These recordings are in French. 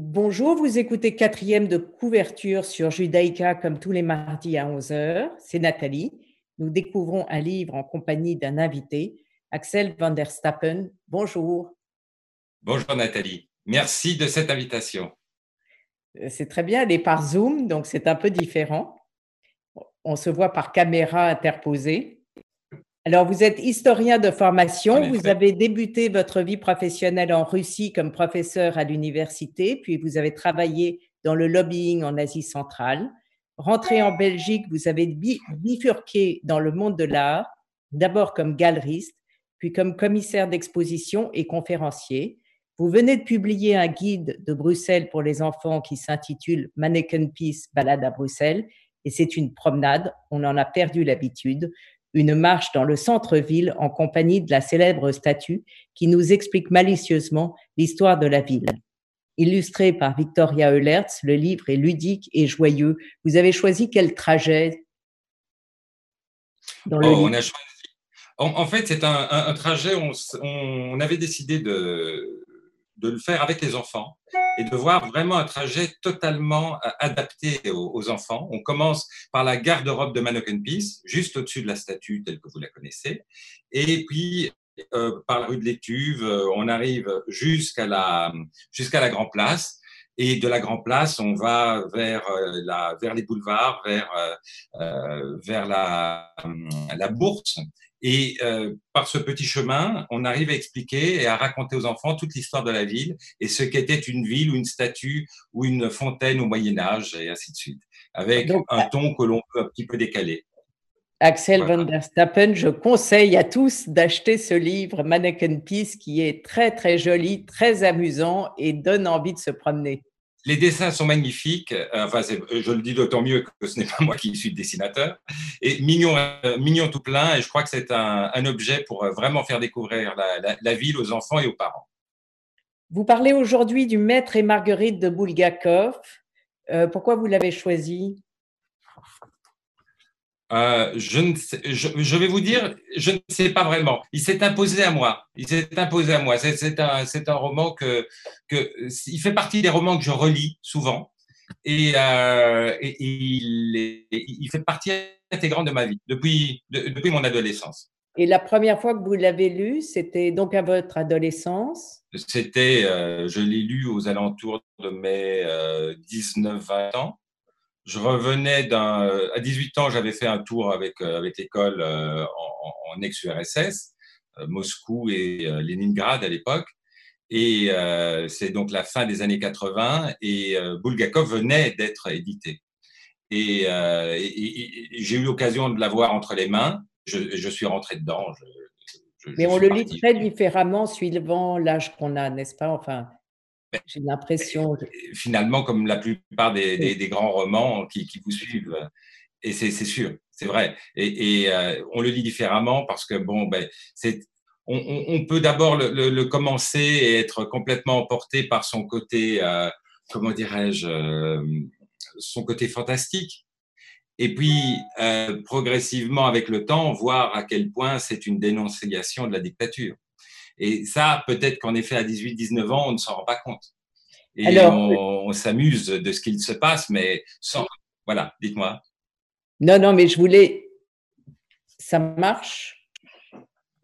Bonjour, vous écoutez quatrième de couverture sur Judaïka comme tous les mardis à 11h. C'est Nathalie. Nous découvrons un livre en compagnie d'un invité, Axel van der Stappen. Bonjour. Bonjour Nathalie. Merci de cette invitation. Euh, c'est très bien, elle est par Zoom, donc c'est un peu différent. On se voit par caméra interposée. Alors, vous êtes historien de formation, vous avez débuté votre vie professionnelle en Russie comme professeur à l'université, puis vous avez travaillé dans le lobbying en Asie centrale. Rentré en Belgique, vous avez bifurqué dans le monde de l'art, d'abord comme galeriste, puis comme commissaire d'exposition et conférencier. Vous venez de publier un guide de Bruxelles pour les enfants qui s'intitule Mannequin Peace, balade à Bruxelles, et c'est une promenade, on en a perdu l'habitude une marche dans le centre-ville en compagnie de la célèbre statue qui nous explique malicieusement l'histoire de la ville. Illustré par Victoria Eulertz, le livre est ludique et joyeux. Vous avez choisi quel trajet dans le oh, on a choisi... en, fait, c'est un, trajet, on, on avait décidé de, de le faire avec les enfants et de voir vraiment un trajet totalement euh, adapté aux, enfants. On commence par la garde-robe de Mannequin Peace, juste au-dessus de la statue telle que vous la connaissez, et puis euh, par la rue de l'Étuve, euh, on arrive jusqu'à la jusqu'à la Grand Place. Et de la Grand Place, on va vers la vers les boulevards, vers vers la la Bourse et euh, par ce petit chemin, on arrive à expliquer et à raconter aux enfants toute l'histoire de la ville et ce qu'était une ville ou une statue ou une fontaine au Moyen Âge et ainsi de suite, avec un ton que l'on peut un petit peu décaler. Axel van der Stappen, je conseille à tous d'acheter ce livre Mannequin Peace qui est très très joli, très amusant et donne envie de se promener. Les dessins sont magnifiques. Euh, enfin, je le dis d'autant mieux que ce n'est pas moi qui suis dessinateur. Et mignon, euh, mignon tout plein. Et je crois que c'est un, objet pour euh, vraiment faire découvrir la, ville aux enfants et aux parents. Vous parlez aujourd'hui du Maître et Marguerite de Bulgakov. pourquoi vous l'avez choisi? Euh, je, ne sais, je, vais vous dire, je ne sais pas vraiment. Il s'est imposé à moi. Il s'est imposé à moi. C'est un, un roman que, que, il fait partie des romans que je relis souvent, et, euh, et, il, il, fait partie intégrante de ma vie depuis, depuis mon adolescence. Et la première fois que vous l'avez lu, c'était donc à votre adolescence? C'était, euh, je l'ai lu aux alentours de mes 19-20 euh, ans je revenais d'un. À 18 ans, j'avais fait un tour avec, euh, avec l'école euh, en, en ex-URSS, euh, Moscou et Leningrad à l'époque. Et c'est donc la fin des années 80 et Bulgakov venait d'être édité. Et, j'ai eu l'occasion de l'avoir entre les mains. Je, je suis rentré dedans. Mais on le lit très différemment suivant l'âge qu'on a, n'est-ce pas? Enfin, j'ai l'impression. Finalement, comme la plupart des, grands romans qui, vous suivent, et c'est sûr, c'est vrai. Et, euh, on le lit différemment parce que, bon, ben, c'est. On, peut d'abord le, commencer et être complètement emporté par son côté, euh, comment dirais-je, euh, son côté fantastique. Et puis, progressivement, avec le temps, voir à quel point c'est une dénonciation de la dictature. Et ça, peut-être qu'en effet, à 18-19 ans, on ne s'en rend pas compte. Et on, s'amuse de ce qu'il se passe, mais sans. Voilà, dites-moi. Non, non, mais je voulais. Ça marche?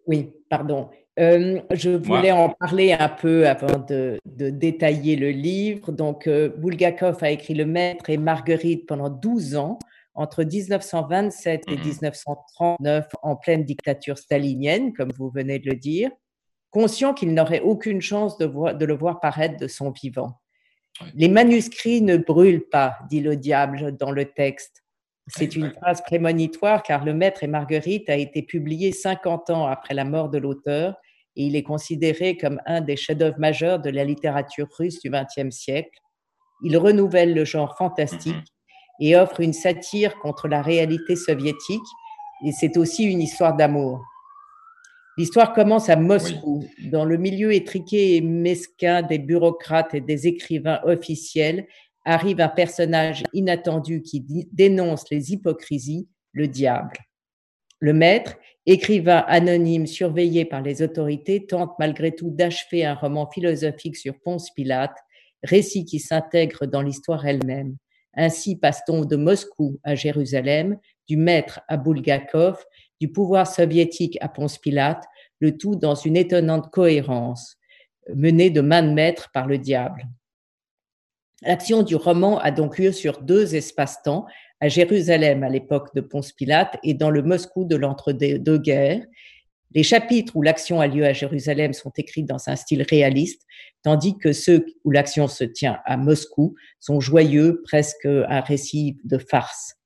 Oui, pardon. Euh, je voulais en parler un peu avant de, détailler le livre. Donc, euh, Bulgakov a écrit Le Maître et Marguerite pendant 12 ans, entre 1927 et 1939, mmh en pleine dictature stalinienne, comme vous venez de le dire conscient qu'il n'aurait aucune chance de, de, le voir paraître de son vivant. Les manuscrits ne brûlent pas, dit le diable dans le texte. C'est une phrase prémonitoire car Le Maître et Marguerite a été publié 50 ans après la mort de l'auteur et il est considéré comme un des chefs-d'œuvre majeurs de la littérature russe du XXe siècle. Il renouvelle le genre fantastique mm-hmm. et offre une satire contre la réalité soviétique et c'est aussi une histoire d'amour. L'histoire commence à Moscou, dans le milieu étriqué et mesquin des bureaucrates et des écrivains officiels, arrive un personnage inattendu qui dénonce les hypocrisies, le diable. Le maître, écrivain anonyme surveillé par les autorités, tente malgré tout d'achever un roman philosophique sur Ponce Pilate, récit qui s'intègre dans l'histoire elle-même. Ainsi passe-t-on de Moscou à Jérusalem, du maître à Bulgakov, du pouvoir soviétique à Ponce Pilate, le tout dans une étonnante cohérence, menée de main de maître par le diable. L'action du roman a donc lieu sur deux espaces-temps, à Jérusalem à l'époque de Ponce Pilate et dans le Moscou de l'entre-deux-guerres. Les chapitres où l'action a lieu à Jérusalem sont écrits dans un style réaliste, tandis que ceux où l'action se tient à Moscou sont joyeux, presque un récit de farce.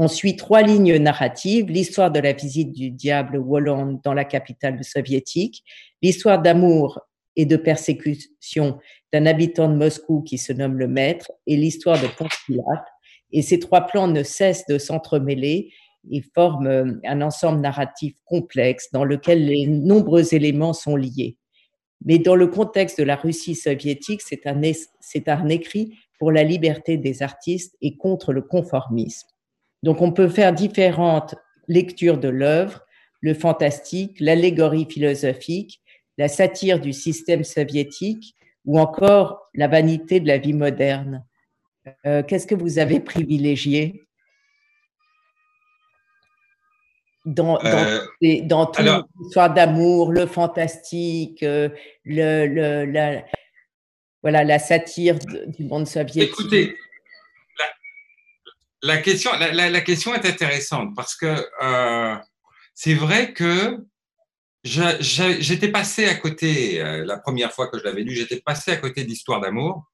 On suit trois lignes narratives, l'histoire de la visite du diable Wolland dans la capitale soviétique, l'histoire d'amour et de persécution d'un habitant de Moscou qui se nomme le maître et l'histoire de Pilate. Et ces trois plans ne cessent de s'entremêler et forment euh, un ensemble narratif complexe dans lequel les nombreux éléments sont liés. Mais dans le contexte de la Russie soviétique, c'est un écrit pour la liberté des artistes et contre le conformisme. Donc on peut faire différentes lectures de l'œuvre, le fantastique, l'allégorie philosophique, la satire du système soviétique ou encore la vanité de la vie moderne. Euh, qu'est-ce que vous avez privilégié dans, dans, euh, toute l'histoire d'amour, le fantastique, euh, le, la, voilà, la satire du monde soviétique? Écoutez, la, question, la, question est intéressante parce que c'est vrai que j'étais passé à côté, euh, la première fois que je l'avais lu, j'étais passé à côté d'Histoire d'amour.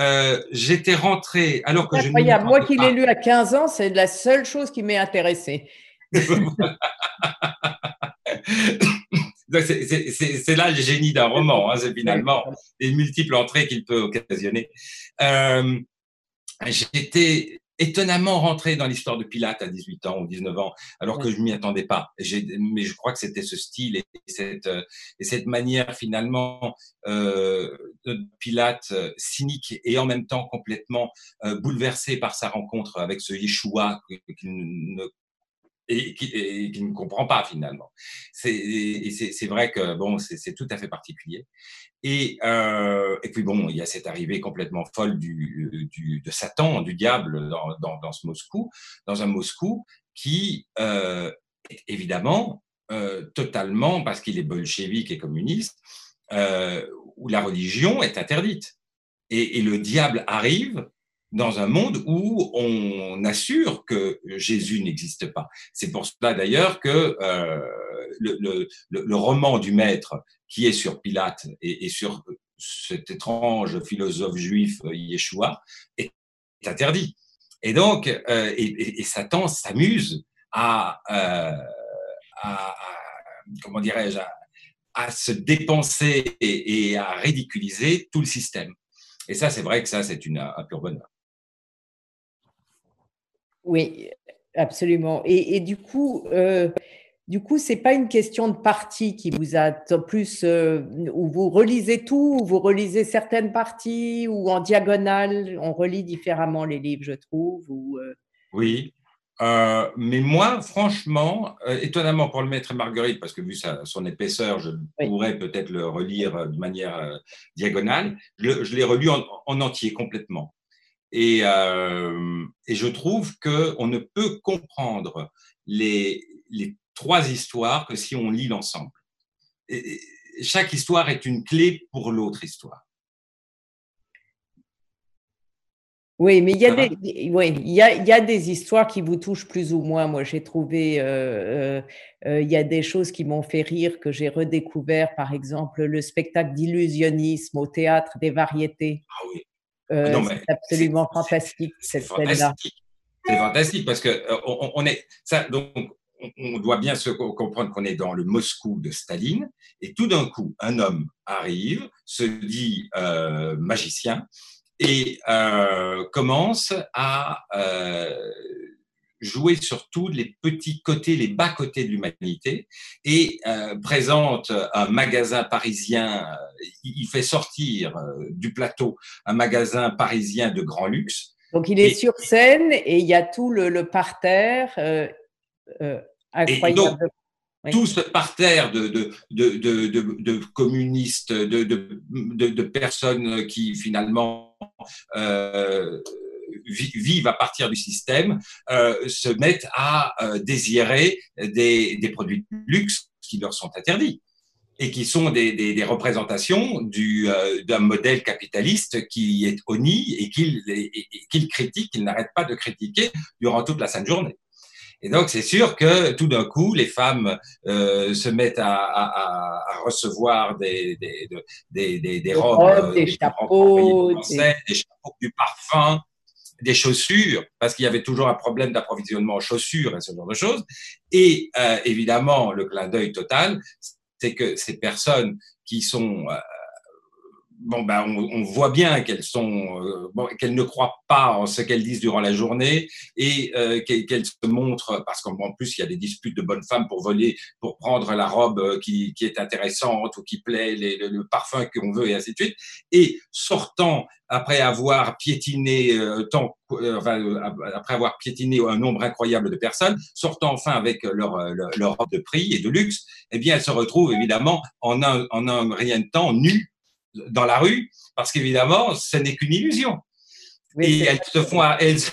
Euh, j'étais rentré alors que Incroyable. je Moi qui l'ai lu à 15 ans, c'est la seule chose qui m'est intéressée. c'est là le génie d'un roman, hein, c'est finalement les multiples entrées qu'il peut occasionner. Euh, J'étais étonnamment rentré dans l'histoire de Pilate à 18 ans ou 19 ans, alors que je m'y attendais pas. Mais je crois que c'était ce style et cette, euh, et cette manière finalement euh, de Pilate euh, cynique et en même temps complètement euh, bouleversé par sa rencontre avec ce Yeshua qu'il ne et qui, ne comprend pas finalement. C'est vrai que bon, c'est tout à fait particulier. Et, euh, et puis bon, il y a cette arrivée complètement folle du, du de Satan, du diable dans, dans, dans, ce Moscou, dans un Moscou qui euh, évidemment euh, totalement, parce qu'il est bolchevique et communiste, euh, où la religion est interdite. Et, et le diable arrive dans un monde où on assure que Jésus n'existe pas. C'est pour cela d'ailleurs que euh, le, le, le, roman du maître qui est sur Pilate et, et sur cet étrange philosophe juif Yeshua est interdit. Et donc, euh, et, et, Satan s'amuse à, euh, à, à, comment dirais-je, à, se dépenser et, et, à ridiculiser tout le système. Et ça, c'est vrai que ça, c'est un pur bonheur. Oui, absolument. Et, du coup, euh, du coup, c'est pas une question de partie qui vous a plus euh, où vous relisez tout, ou vous relisez certaines parties, ou en diagonale. On relit différemment les livres, je trouve. Ou, euh. Oui. mais moi, franchement, étonnamment pour le maître et Marguerite, parce que vu sa, son épaisseur, je pourrais peut-être le relire de manière diagonale, je, l'ai relu en, entier complètement. Et, euh, et je trouve qu'on ne peut comprendre les, les, trois histoires que si on lit l'ensemble. Chaque histoire est une clé pour l'autre histoire. Oui, mais il y, a des, oui, il, y a, il y a des histoires qui vous touchent plus ou moins. Moi, j'ai trouvé, euh, euh il y a des choses qui m'ont fait rire, que j'ai redécouvert, par exemple, le spectacle d'illusionnisme au théâtre des variétés. Ah oui. Euh, c'est absolument fantastique cette scène-là. C'est fantastique parce que euh, on, est ça donc on doit bien se comprendre qu'on est dans le Moscou de Staline et tout d'un coup un homme arrive, se dit euh, magicien et euh, commence à euh, jouer sur tous les petits côtés, les bas côtés de l'humanité, et euh, présente un magasin parisien, euh, il fait sortir euh, du plateau un magasin parisien de grand luxe. Donc il est sur scène et il y a tout le, parterre incroyable. Tous par terre de, de, de, de communistes, de, personnes qui finalement euh, vivent à partir du système, euh, se mettent à euh, désirer des, des produits de luxe qui leur sont interdits et qui sont des, des, des représentations du, d'un modèle capitaliste qui est honni et qu'il, qu'il critique, qu'il n'arrête pas de critiquer durant toute la sainte journée. Et donc, c'est sûr que tout d'un coup, les femmes euh, se mettent à, à, à recevoir des, des, des, des, des robes, des, chapeaux, des... chapeaux, du parfum, des chaussures, parce qu'il y avait toujours un problème d'approvisionnement en chaussures et ce genre de choses. Et euh, évidemment, le clin d'œil total, c'est que ces personnes qui sont euh, bon, ben, on, voit bien qu'elles sont, euh, qu'elles ne croient pas en ce qu'elles disent durant la journée et euh, qu'elles se montrent, parce qu'en plus il y a des disputes de bonnes femmes pour voler, pour prendre la robe euh, qui, qui est intéressante ou qui plaît, les, le, parfum qu'on veut et ainsi de suite. Et sortant après avoir piétiné tant, enfin, après avoir piétiné un nombre incroyable de personnes, sortant enfin avec leur, leur, robe de prix et de luxe, eh bien elles se retrouvent évidemment en un, en un rien de temps nues dans la rue, parce qu'évidemment, ce n'est qu'une illusion. et elles se font, elles se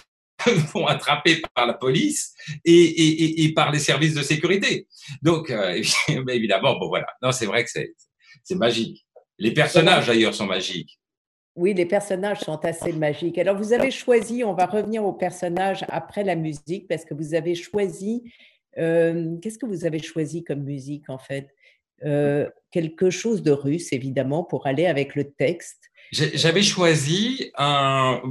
font attraper par la police et, et, et, par les services de sécurité. Donc, euh, évidemment, bon voilà. Non, c'est vrai que c'est magique. Les personnages d'ailleurs sont magiques. Oui, les personnages sont assez magiques. Alors, vous avez choisi, on va revenir aux personnages après la musique, parce que vous avez choisi, euh, qu'est-ce que vous avez choisi comme musique en fait? Euh, quelque chose de russe, évidemment, pour aller avec le texte. J'avais choisi un,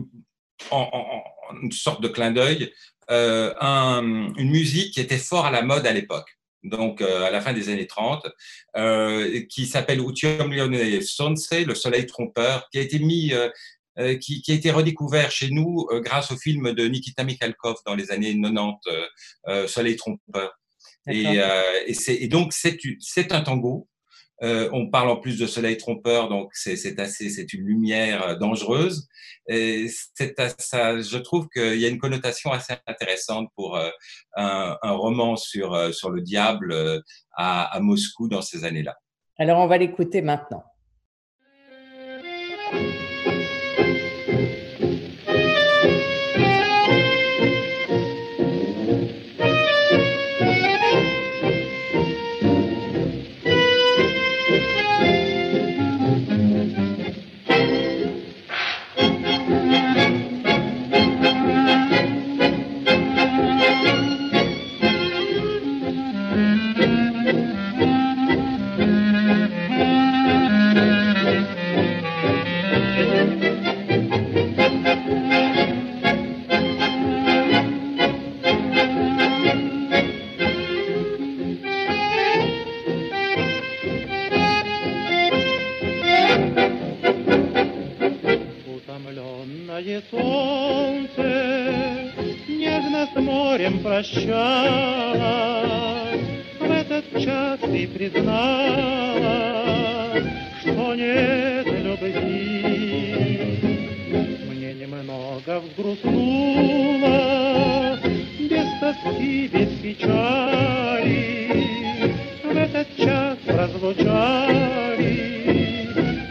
en, une sorte de clin d'œil euh, une musique qui était fort à la mode à l'époque, donc euh, à la fin des années 30, euh, qui s'appelle Utium Lyonnais Sonse, le soleil trompeur, qui a été mis, qui, qui, a été redécouvert chez nous grâce au film de Nikita Mikhalkov dans les années 90, Soleil trompeur. Et, euh, et, et, donc, c'est un tango. Euh, on parle en plus de soleil trompeur, donc c'est assez, c'est une lumière euh, dangereuse. Et ça, je trouve qu'il y a une connotation assez intéressante pour euh, un, un, roman sur sur le diable à, à Moscou dans ces années-là. Alors, on va l'écouter maintenant. Признала, что нет любви. Мне немного взгрустнуло, без тоски, без печали. В этот час разлучали,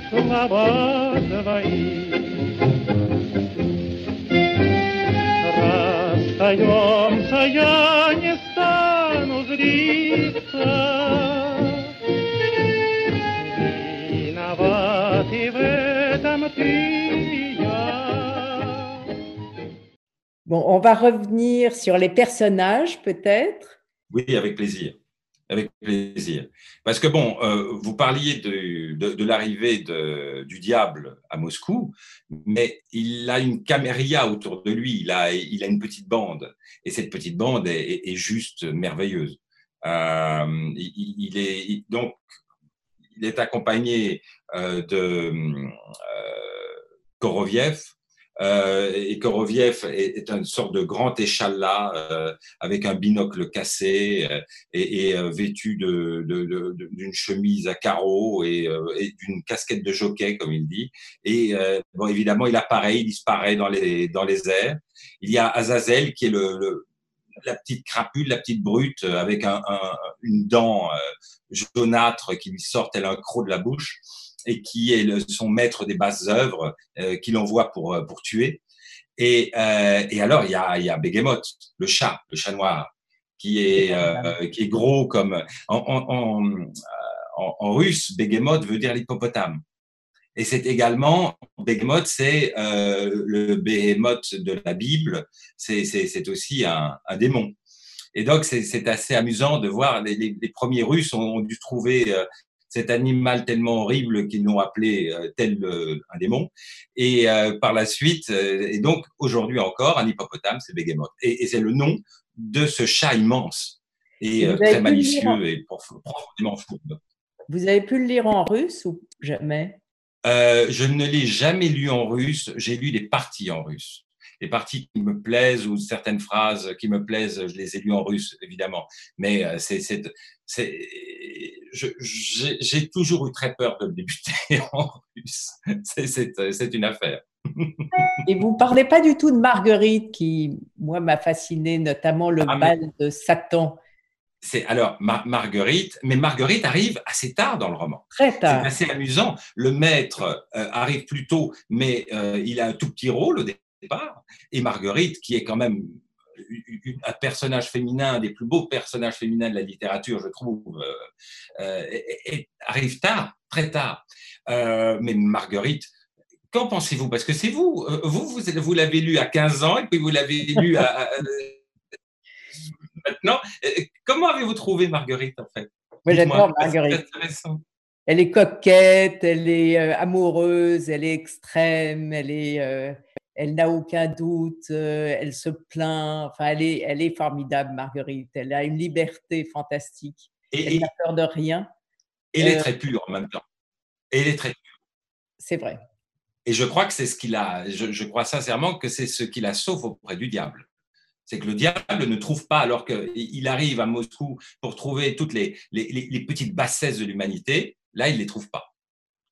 слова твои. Расстаемся я Bon, on va revenir sur les personnages peut-être. Oui, avec plaisir. Avec plaisir. Parce que bon, euh, vous parliez de, de, l'arrivée du diable à Moscou, mais il a une caméria autour de lui, il a, il a une petite bande, et cette petite bande est, juste merveilleuse. Euh, il, est donc il est accompagné euh, de Koroviev, euh, et Koroviev est, est, une sorte de grand échalas euh, avec un binocle cassé euh, et, et vêtu d'une de, de, chemise à carreaux et, et d'une casquette de jockey, comme il dit. Et bon, évidemment, il apparaît, il disparaît dans les, dans les airs. Il y a Azazel qui est le, le la petite crapule, la petite brute avec un, une dent jaunâtre qui lui sort tel un croc de la bouche et qui est son maître des basses œuvres, euh, qu'il envoie pour, pour tuer. Et, et alors, il y a, y a Begemoth, le chat, le chat noir, qui est, qui est gros comme. En, en, en, en russe, Begemoth veut dire l'hippopotame. Et c'est également, Behemoth, c'est euh, le Behemoth de la Bible, c'est aussi un, un, démon. Et donc, c'est assez amusant de voir, les, les, premiers Russes ont, dû trouver euh, cet animal tellement horrible qu'ils l'ont appelé euh, tel un démon. Et par la suite, et donc aujourd'hui encore, un hippopotame, c'est Behemoth. Et, et c'est le nom de ce chat immense et très malicieux et profondément fou. Vous avez pu le lire en russe ou jamais? Euh, je ne l'ai jamais lu en russe, j'ai lu des parties en russe. Les parties qui me plaisent ou certaines phrases qui me plaisent, je les ai lues en russe, évidemment. Mais euh, c'est, c'est, j'ai toujours eu très peur de débuter en russe. C'est une affaire. Et vous parlez pas du tout de Marguerite, qui, moi, m'a fasciné, notamment le ah, bal de Satan c'est alors Marguerite, mais Marguerite arrive assez tard dans le roman. Très tard. C'est assez amusant. Le maître euh, arrive plus tôt, mais euh, il a un tout petit rôle au départ. Et Marguerite, qui est quand même un personnage féminin, un des plus beaux personnages féminins de la littérature, je trouve, euh, arrive tard, très tard. mais Marguerite, qu'en pensez-vous? Parce que c'est vous, vous, vous, vous l'avez lu à 15 ans et puis vous l'avez lu à maintenant. Comment avez-vous trouvé Marguerite, en fait? Moi, j'adore Marguerite. Elle est coquette, elle est euh, amoureuse, elle est extrême, elle est, euh, elle n'a aucun doute, euh, elle se plaint. Enfin, elle est, elle est formidable, Marguerite. Elle a une liberté fantastique. Et, elle n'a peur de rien. Et elle est très pure en même temps. Et elle est très pure. C'est vrai. Et je crois que c'est ce qu'il a. Je, je, crois sincèrement que c'est ce qui la sauve auprès du diable c'est que le diable ne trouve pas, alors qu'il arrive à Moscou pour trouver toutes les, les, petites bassesses de l'humanité, là, il ne les trouve pas.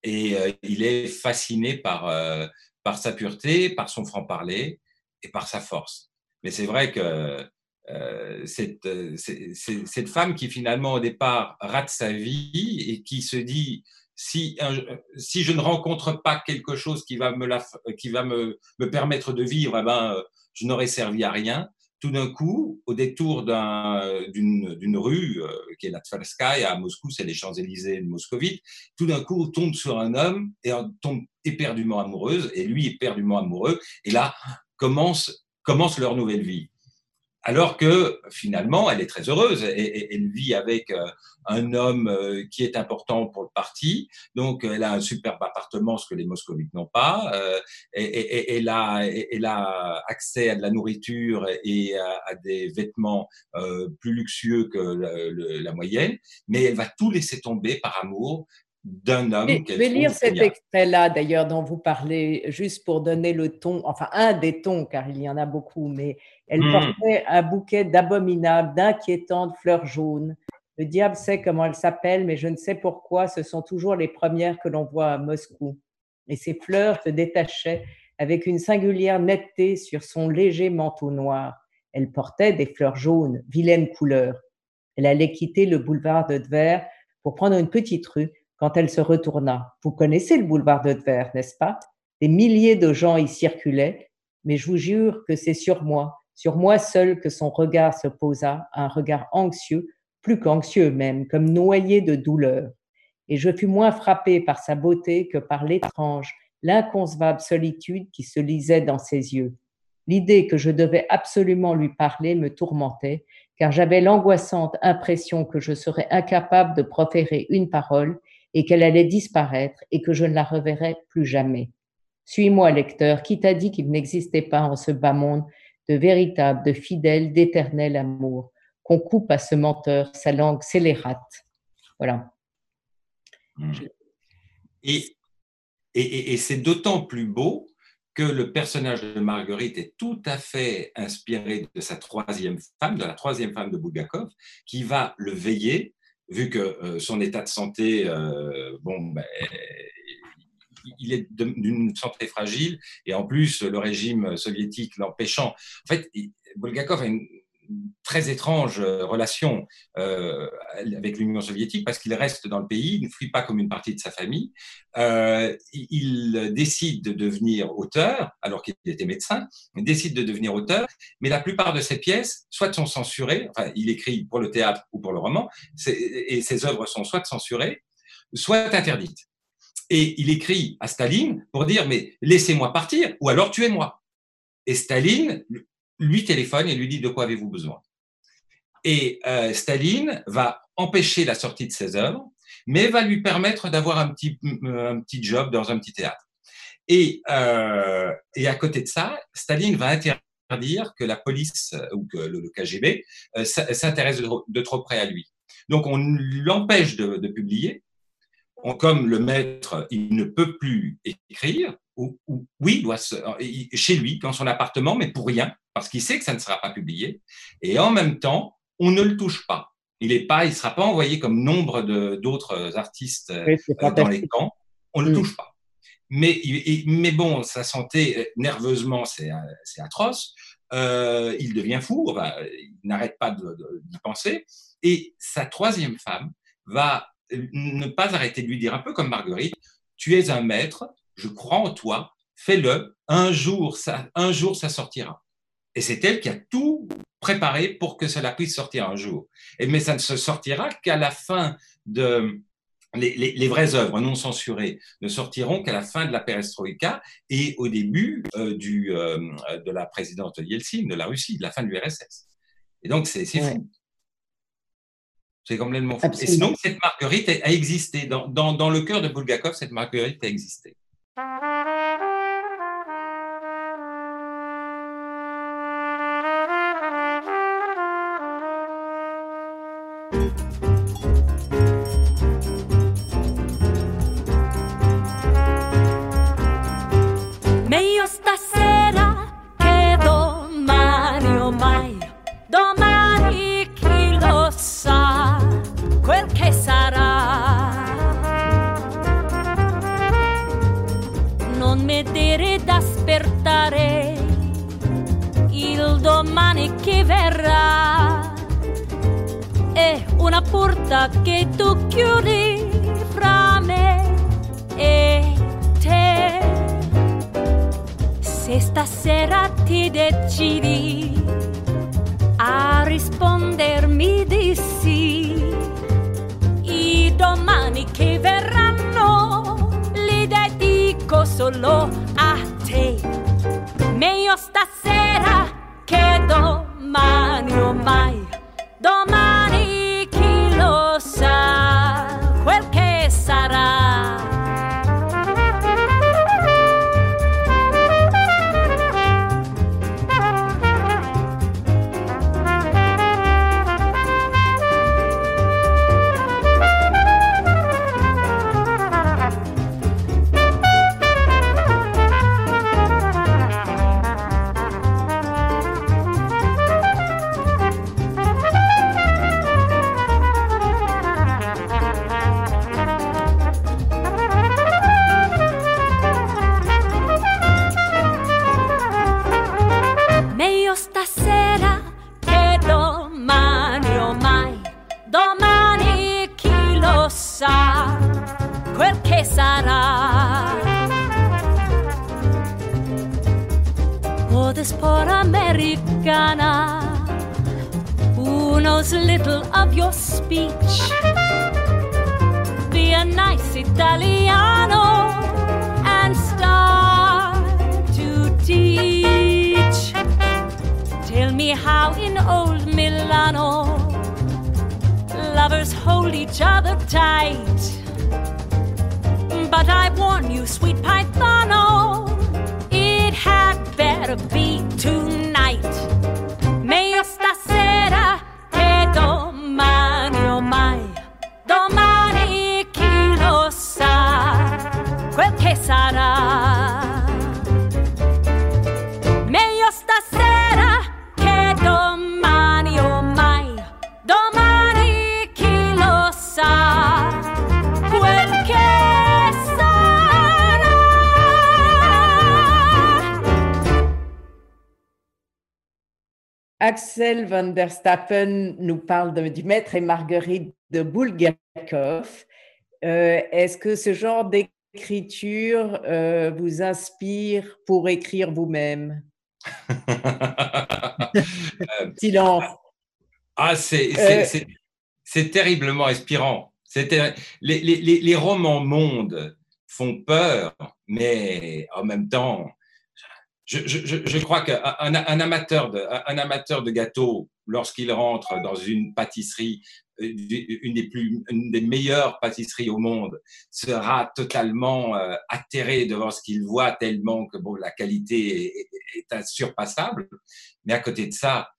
Et euh, il est fasciné par, euh, par sa pureté, par son franc-parler et par sa force. Mais c'est vrai que euh, cette, cette, femme qui finalement au départ rate sa vie et qui se dit si, si je ne rencontre pas quelque chose qui va me, qui va me, me permettre de vivre, eh ben, je n'aurais servi à rien tout d'un coup, au détour d'une rue euh, qui est la Tverskaya à Moscou, c'est les Champs-Élysées de Moscovite, tout d'un coup, tombe sur un homme et tombe éperdument amoureuse, et lui éperdument amoureux, et là commence, commence leur nouvelle vie alors que finalement, elle est très heureuse et, elle vit avec euh, un homme euh, qui est important pour le parti. Donc, elle a un superbe appartement, ce que les moscovites n'ont pas. Euh, et, elle, a, elle a accès à de la nourriture et à, des vêtements plus luxueux que la moyenne. Mais elle va tout laisser tomber par amour d'un homme. Je vais lire cet extrait-là, d'ailleurs, dont vous parlez, juste pour donner le ton, enfin un des tons, car il y en a beaucoup, mais elle hmm. portait un bouquet d'abominables, d'inquiétantes fleurs jaunes. Le diable sait comment elles s'appellent, mais je ne sais pourquoi, ce sont toujours les premières que l'on voit à Moscou. Et ces fleurs se détachaient avec une singulière netteté sur son léger manteau noir. Elle portait des fleurs jaunes, vilaine couleur. Elle allait quitter le boulevard de Tver pour prendre une petite rue quand elle se retourna. Vous connaissez le boulevard de Tver, n'est-ce pas? Des milliers de gens y circulaient, mais je vous jure que c'est sur moi, sur moi seul que son regard se posa, un regard anxieux, plus qu'anxieux même, comme noyé de douleur. Et je fus moins frappé par sa beauté que par l'étrange, l'inconcevable solitude qui se lisait dans ses yeux. L'idée que je devais absolument lui parler me tourmentait, car j'avais l'angoissante impression que je serais incapable de proférer une parole et qu'elle allait disparaître et que je ne la reverrais plus jamais. Suis-moi, lecteur, qui t'a dit qu'il n'existait pas en ce bas monde de véritable, de fidèle, d'éternel amour, qu'on coupe à ce menteur sa langue scélérate. Voilà. Hmm. Et, et, et c'est d'autant plus beau que le personnage de Marguerite est tout à fait inspiré de sa troisième femme, de la troisième femme de Bulgakov, qui va le veiller vu que euh, son état de santé, euh, bon, ben, il est d'une santé fragile et en plus le régime soviétique l'empêchant. En fait, Bulgakov a une très étrange relation avec l'Union soviétique parce qu'il reste dans le pays, il ne fuit pas comme une partie de sa famille. il décide de devenir auteur, alors qu'il était médecin, il décide de devenir auteur, mais la plupart de ses pièces, soit sont censurées, enfin, il écrit pour le théâtre ou pour le roman, et ses œuvres sont soit censurées, soit interdites. Et il écrit à Staline pour dire, mais laissez-moi partir, ou alors tuez-moi. Et Staline lui téléphone et lui dit, de quoi avez-vous besoin? Et euh, Staline va empêcher la sortie de ses œuvres, mais va lui permettre d'avoir un petit, un petit job dans un petit théâtre. Et, euh, et à côté de ça, Staline va interdire que la police ou que le, KGB euh, s'intéresse de, trop près à lui. Donc on l'empêche de, publier, comme le maître, il ne peut plus écrire, oui, doit chez lui, dans son appartement, mais pour rien, parce qu'il sait que ça ne sera pas publié. Et en même temps, on ne le touche pas. Il ne pas, il sera pas envoyé comme nombre d'autres artistes euh, dans les camps. On ne le mm. touche pas. Mais, mais bon, sa santé, euh, nerveusement, c'est atroce. Euh, il devient fou, il n'arrête pas d'y penser. Et sa troisième femme va ne pas arrêter de lui dire, un peu comme Marguerite, tu es un maître, je crois en toi, fais-le, un jour, ça, un jour ça sortira. Et c'est elle qui a tout préparé pour que cela puisse sortir un jour. Et, mais ça ne se sortira qu'à la fin de... Les, vraies œuvres non censurées ne sortiront qu'à la fin de la perestroïka et au début euh, du, euh, de la présidente Yeltsin, de la Russie, de la fin du RSS. Et donc, c'est fou. C'est complètement fou. Et sinon, cette marguerite a existé. Dans, dans, dans le cœur de Bulgakov, cette marguerite a existé. Uh-huh. domani che verrà è una porta che tu chiudi fra me e te. Se stasera ti decidi a rispondermi di sì, i domani che verranno li dedico solo a te. Meglio stasera domani ormai, domani. Axel van der Stappen nous parle de, du maître et Marguerite de Bulgakov. Euh, est-ce que ce genre d'écriture euh, vous inspire pour écrire vous-même? Silence. Ah, c'est terriblement inspirant. Les, les, les romans monde font peur, mais en même temps, je, je, je crois qu'un un amateur, de, un amateur de gâteaux, lorsqu'il rentre dans une pâtisserie, euh, une des, plus, une des meilleures pâtisseries au monde, sera totalement euh, atterré devant ce qu'il voit tellement que bon, la qualité est, est, insurpassable. Mais à côté de ça,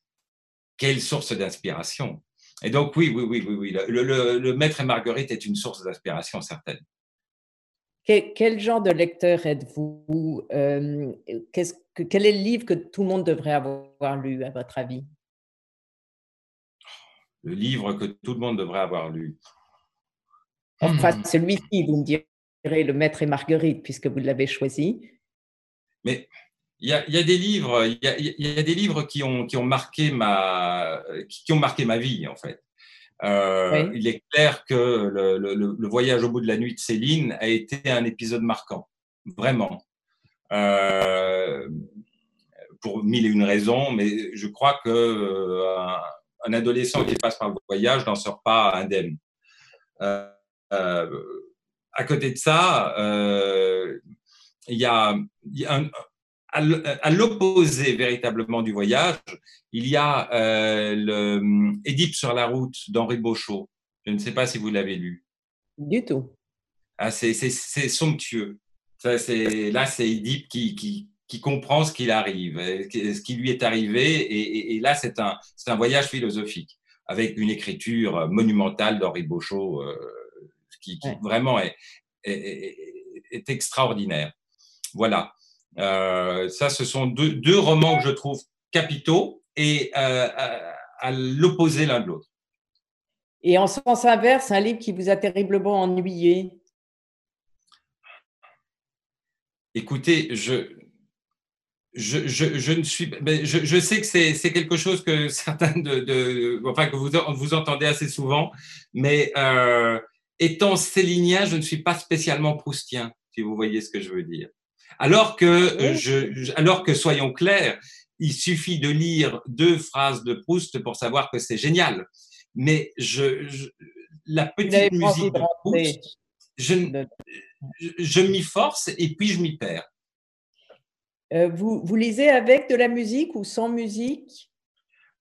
quelle source d'inspiration Et donc oui, oui, oui, oui, oui. Le, le, le Maître et Marguerite est une source d'inspiration certaine. Quel, genre de lecteur êtes-vous? Euh, que, Quel est le livre que tout le monde devrait avoir lu, à votre avis? Le livre que tout le monde devrait avoir lu. Enfin, hmm. celui-ci, vous me direz Le Maître et Marguerite, puisque vous l'avez choisi. Mais il y, a, des livres, il y a, des livres qui ont, qui ont marqué ma, qui ont marqué ma vie en fait. Euh, il est clair que le, le, le, voyage au bout de la nuit de Céline a été un épisode marquant, vraiment. Euh, pour mille et une raisons, mais je crois que euh, un, adolescent qui passe par le voyage n'en sort pas indemne. À côté de ça, il y a, il y a un, à l'opposé véritablement du voyage, il y a euh, le Édipe sur la route d'Henri Beauchot. Je ne sais pas si vous l'avez lu. Du tout. Ah, c'est somptueux. Ça, là, c'est Édipe qui, qui, qui, comprend ce qu'il arrive, ce qui lui est arrivé. Et, et, là, c'est un, un voyage philosophique avec une écriture monumentale d'Henri Beauchot euh, qui, qui vraiment est, est, est, extraordinaire. Voilà. Euh, ça, ce sont deux, deux, romans que je trouve capitaux et euh, à, l'opposé l'un de l'autre. Et en sens inverse, un livre qui vous a terriblement ennuyé? Écoutez, je, je, je, je, ne suis, je, je sais que c'est quelque chose que certains de, de, enfin que vous vous entendez assez souvent, mais euh, étant célinien, je ne suis pas spécialement proustien, si vous voyez ce que je veux dire. Alors que, euh, je, alors que, soyons clairs, il suffit de lire deux phrases de Proust pour savoir que c'est génial. Mais je, la petite musique de Proust, je, je m'y force et puis je m'y perds. Euh, vous, vous, lisez avec de la musique ou sans musique?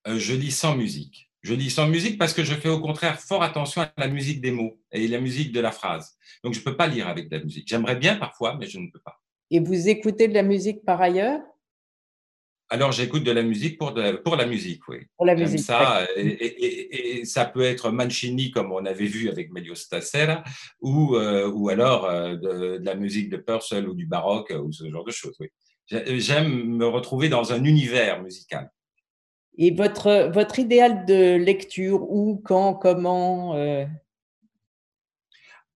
Euh, Je lis sans musique. Je lis sans musique parce que je fais au contraire fort attention à la musique des mots et la musique de la phrase. Donc je ne peux pas lire avec de la musique. J'aimerais bien parfois, mais je ne peux pas. Et vous écoutez de la musique par ailleurs? Alors, j'écoute de la musique pour, pour la musique, oui. Pour la musique. Ça, et, ça peut être Mancini, comme on avait vu avec Melio Stasera, ou, euh, ou alors euh, de, la musique de Purcell ou du baroque, ou ce genre de choses, oui. J'aime me retrouver dans un univers musical. Et votre, votre idéal de lecture, où, quand, comment euh?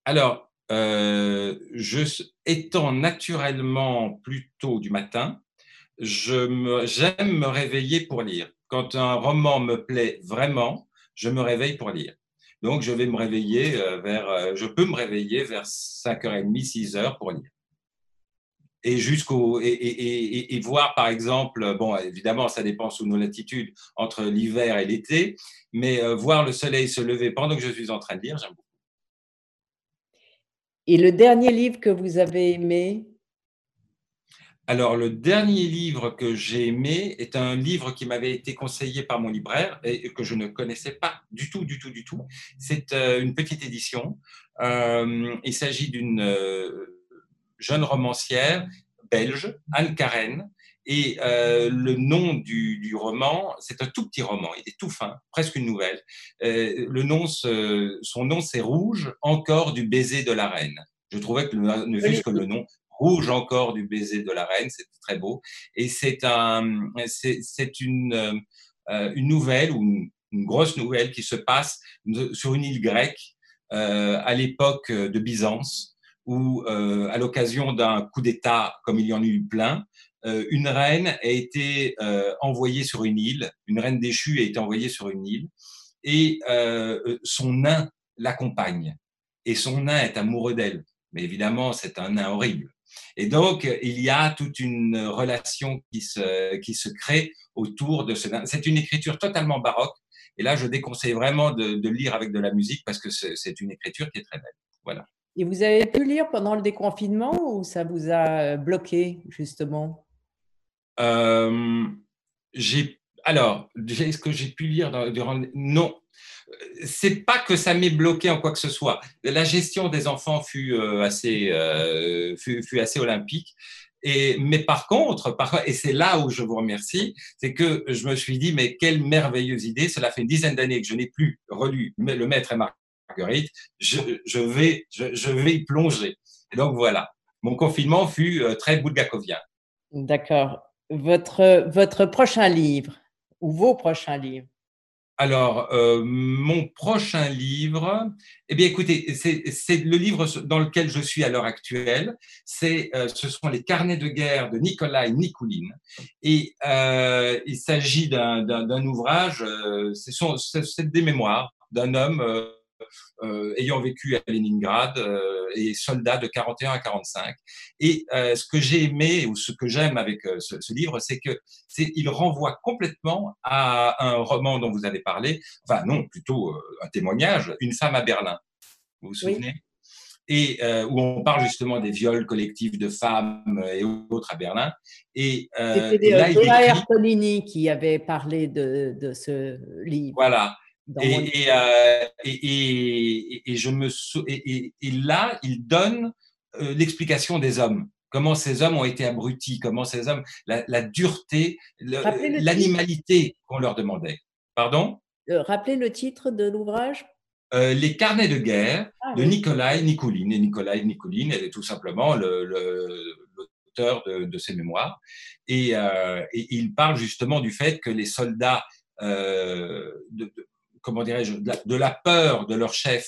Alors, je, étant naturellement plutôt du matin, j'aime me, réveiller pour lire. Quand un roman me plaît vraiment, je me réveille pour lire. Donc, je vais me réveiller euh, vers, euh, je peux me réveiller vers 5h30, 6h pour lire. Et jusqu'au, et, et, et, voir, par exemple, bon, évidemment, ça dépend sous nos latitudes entre l'hiver et l'été, mais voir le soleil se lever pendant que je suis en train de lire, j'aime beaucoup. Et le dernier livre que vous avez aimé? Alors, le dernier livre que j'ai aimé est un livre qui m'avait été conseillé par mon libraire et que je ne connaissais pas du tout, du tout, du tout. C'est euh, une petite édition. Euh, il s'agit d'une euh, jeune romancière belge, Anne Karen, et euh, le nom du, du roman, c'est un tout petit roman, il est tout fin, presque une nouvelle. Euh, le nom, son nom, c'est Rouge, encore du baiser de la reine. Je trouvais que ne fût que le nom Rouge encore du baiser de la reine, c'était très beau. Et c'est un, c'est une, euh, une nouvelle ou une, une, grosse nouvelle qui se passe sur une île grecque euh, à l'époque de Byzance, où euh, à l'occasion d'un coup d'État, comme il y en a eu plein, une reine a été envoyée sur une île, une reine déchue a été envoyée sur une île, et son nain l'accompagne. Et son nain est amoureux d'elle. Mais évidemment, c'est un nain horrible. Et donc, il y a toute une relation qui se, qui se crée autour de ce nain. C'est une écriture totalement baroque. Et là, je déconseille vraiment de, de lire avec de la musique parce que c'est une écriture qui est très belle. Voilà. Et vous avez pu lire pendant le déconfinement ou ça vous a bloqué, justement? Euh, Alors, est-ce que j'ai pu lire durant. Non, c'est pas que ça m'ait bloqué en quoi que ce soit. La gestion des enfants fut euh, assez, euh, fut, assez olympique. Et, mais par contre, et c'est là où je vous remercie, c'est que je me suis dit, mais quelle merveilleuse idée. Cela fait une dizaine d'années que je n'ai plus relu Le Maître et Marguerite. Je, vais, je, vais y plonger. Et donc voilà. Mon confinement fut euh, très boulgakovien. D'accord. Votre, prochain livre ou vos prochains livres? Alors, euh, mon prochain livre, eh bien, écoutez, c'est le livre dans lequel je suis à l'heure actuelle. C'est, euh, ce sont les carnets de guerre de Nikolai Nikouline. Et euh, il s'agit d'un ouvrage, c'est des mémoires d'un homme ayant vécu à Leningrad euh, et soldat de 41 à 45. Et euh, ce que j'ai aimé ou ce que j'aime avec ce, livre, c'est que il renvoie complètement à un roman dont vous avez parlé, enfin non, plutôt un témoignage, Une femme à Berlin. Vous vous souvenez? Et où on parle justement des viols collectifs de femmes et autres à Berlin. Et euh, C'était Ercolini qui avait parlé de, de, ce livre. Voilà. Euh, et, et, je me et, là, il donne euh, l'explication des hommes. Comment ces hommes ont été abrutis, comment ces hommes, la, dureté, l'animalité qu'on leur demandait. Pardon? Euh, Rappelez le titre de l'ouvrage? Les carnets de guerre ah de Nikolai Nikouline. Et Nikolai Nikouline est tout simplement l'auteur de, de, ces mémoires. Et, et, il parle justement du fait que les soldats de, comment dirais-je, de la peur de leur chef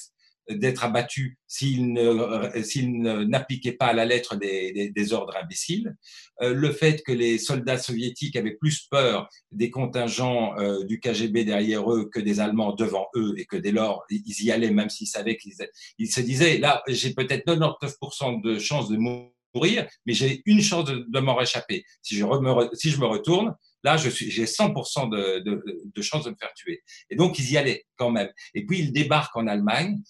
d'être abattu s'ils n'appliquaient pas à la lettre des, des, ordres imbéciles, euh, le fait que les soldats soviétiques avaient plus peur des contingents euh, du KGB derrière eux que des Allemands devant eux et que dès lors ils y allaient même s'ils savaient qu'ils ils se disaient là j'ai peut-être 99% de chances de mourir mais j'ai une chance de, de m'en réchapper. Si je, si je me retourne Là, j'ai 100% de, de, de chances de me faire tuer. Et donc, ils y allaient quand même. Et puis, ils débarquent en Allemagne.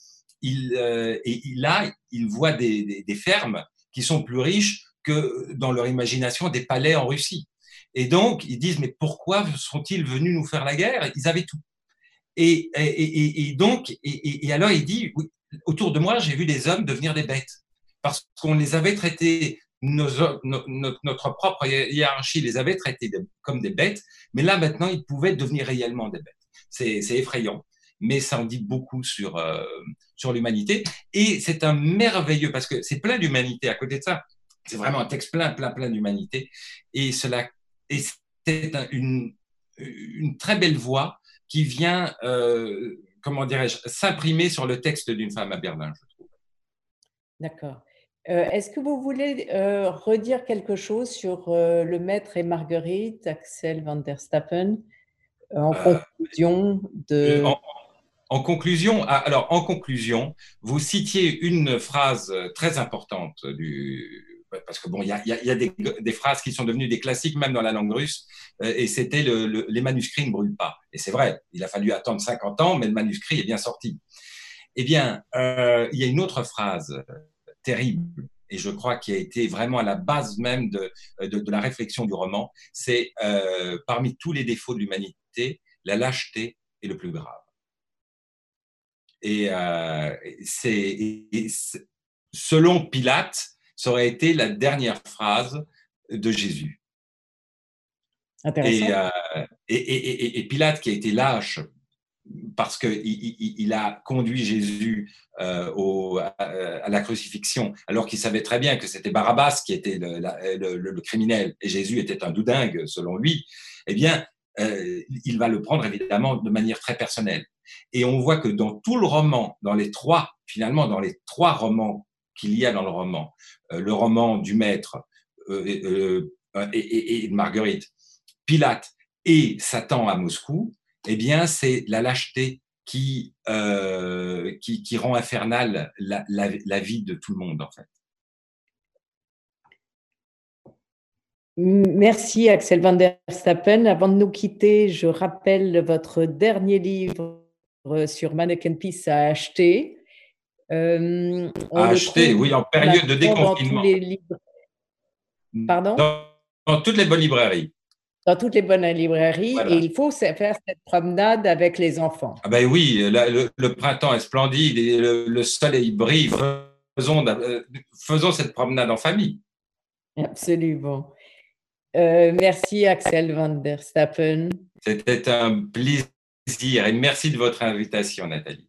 Il, euh, et là, ils voient des, fermes qui sont plus riches que dans leur imagination des palais en Russie. Et donc, ils disent, mais pourquoi sont-ils venus nous faire la guerre? Ils avaient tout. Et, et, donc, et, alors il dit, autour de moi, j'ai vu des hommes devenir des bêtes parce qu'on les avait traités notre propre hiérarchie les avait traités comme des bêtes, mais là maintenant ils pouvaient devenir réellement des bêtes. C'est effrayant, mais ça en dit beaucoup sur, euh, sur l'humanité. Et c'est un merveilleux, parce que c'est plein d'humanité à côté de ça. C'est vraiment un texte plein, plein, plein d'humanité. Et cela, et c'est une, une très belle voix qui vient, euh, comment dirais-je, s'imprimer sur le texte d'une femme à Berlin, je trouve. D'accord. Euh, est-ce que vous voulez euh, redire quelque chose sur euh, le maître et Marguerite, Axel van der Stappen, en conclusion de... En, conclusion, alors en conclusion, vous citiez une phrase très importante du, parce que bon, il y a, y a des, des, phrases qui sont devenues des classiques même dans la langue russe, et c'était le, les manuscrits ne brûlent pas. Et c'est vrai, il a fallu attendre 50 ans, mais le manuscrit est bien sorti. Eh bien, il y a une autre phrase terrible et je crois qui a été vraiment à la base même de, de, la réflexion du roman, c'est euh, parmi tous les défauts de l'humanité, la lâcheté est le plus grave. Et, euh, c'est, selon Pilate, ça aurait été la dernière phrase de Jésus. Et, euh, et, et, et, Pilate, qui a été lâche parce qu'il il, a conduit Jésus euh, à, la crucifixion, alors qu'il savait très bien que c'était Barabbas qui était le, criminel et Jésus était un doudingue selon lui, eh bien, euh, il va le prendre évidemment de manière très personnelle. Et on voit que dans tout le roman, dans les trois, finalement, dans les trois romans qu'il y a dans le roman, euh, le roman du maître, et, Marguerite, Pilate et Satan à Moscou, eh bien, c'est la lâcheté qui, qui, rend infernale la, la vie de tout le monde, en fait. Merci Axel van der Stappen. Avant de nous quitter, je rappelle votre dernier livre sur Mannequin Peace à acheter. Euh, à acheter, oui, en période de déconfinement. Pardon? Dans, toutes les bonnes librairies. Dans toutes les bonnes librairies. Et il faut faire cette promenade avec les enfants. Ah ben oui, le, printemps est splendide et le, soleil brille. Faisons, euh, faisons cette promenade en famille. Absolument. Euh, merci Axel van der Stappen. C'était un plaisir et merci de votre invitation, Nathalie.